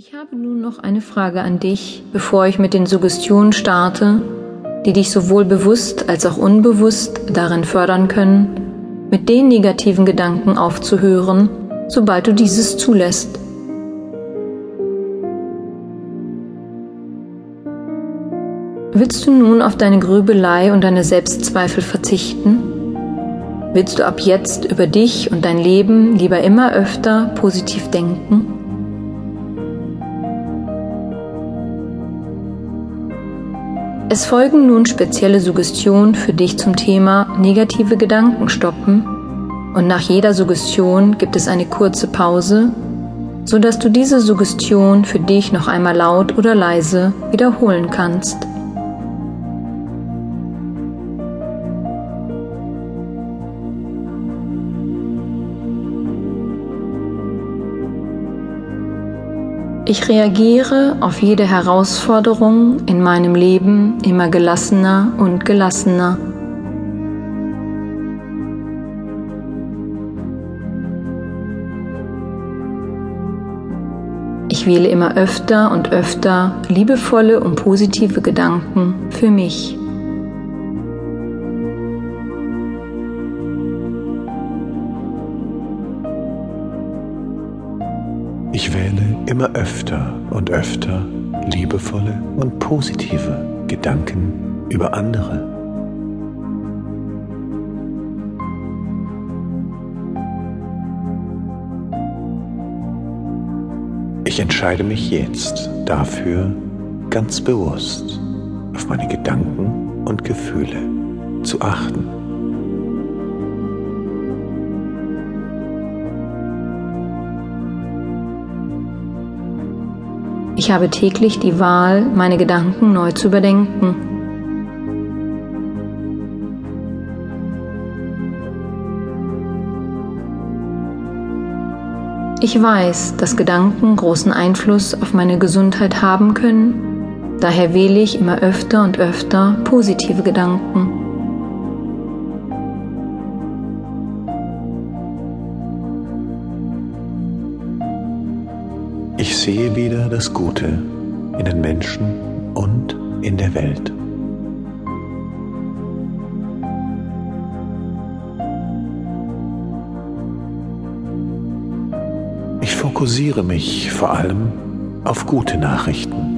Ich habe nun noch eine Frage an dich, bevor ich mit den Suggestionen starte, die dich sowohl bewusst als auch unbewusst darin fördern können, mit den negativen Gedanken aufzuhören, sobald du dieses zulässt. Willst du nun auf deine Grübelei und deine Selbstzweifel verzichten? Willst du ab jetzt über dich und dein Leben lieber immer öfter positiv denken? Es folgen nun spezielle Suggestionen für dich zum Thema negative Gedanken stoppen und nach jeder Suggestion gibt es eine kurze Pause, sodass du diese Suggestion für dich noch einmal laut oder leise wiederholen kannst. Ich reagiere auf jede Herausforderung in meinem Leben immer gelassener und gelassener. Ich wähle immer öfter und öfter liebevolle und positive Gedanken für mich. Ich wähle immer öfter und öfter liebevolle und positive Gedanken über andere. Ich entscheide mich jetzt dafür, ganz bewusst auf meine Gedanken und Gefühle zu achten. Ich habe täglich die Wahl, meine Gedanken neu zu überdenken. Ich weiß, dass Gedanken großen Einfluss auf meine Gesundheit haben können, daher wähle ich immer öfter und öfter positive Gedanken. Sehe wieder das Gute in den Menschen und in der Welt. Ich fokussiere mich vor allem auf gute Nachrichten.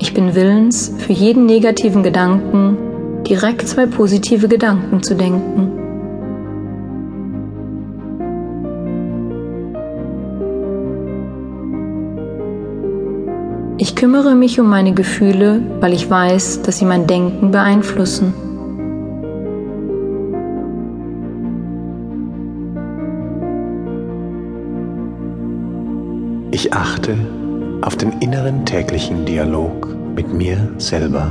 Ich bin willens, für jeden negativen Gedanken direkt zwei positive Gedanken zu denken. Ich kümmere mich um meine Gefühle, weil ich weiß, dass sie mein Denken beeinflussen. Ich achte auf den inneren täglichen Dialog mit mir selber.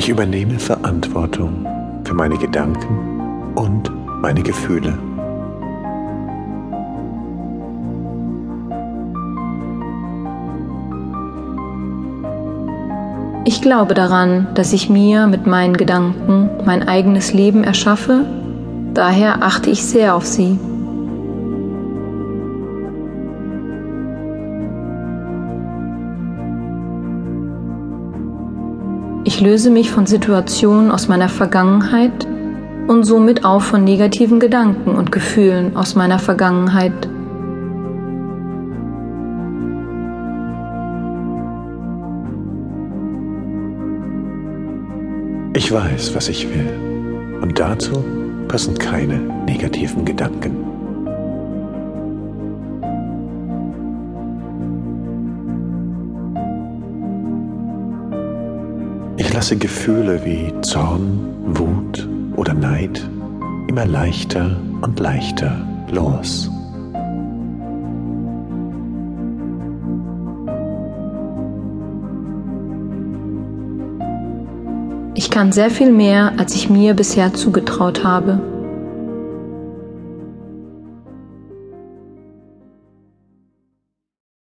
Ich übernehme Verantwortung für meine Gedanken und meine Gefühle. Ich glaube daran, dass ich mir mit meinen Gedanken mein eigenes Leben erschaffe, daher achte ich sehr auf sie. Ich löse mich von Situationen aus meiner Vergangenheit und somit auch von negativen Gedanken und Gefühlen aus meiner Vergangenheit. Ich weiß, was ich will. Und dazu passen keine negativen Gedanken. Ich lasse Gefühle wie Zorn, Wut oder Neid immer leichter und leichter los. Ich kann sehr viel mehr, als ich mir bisher zugetraut habe.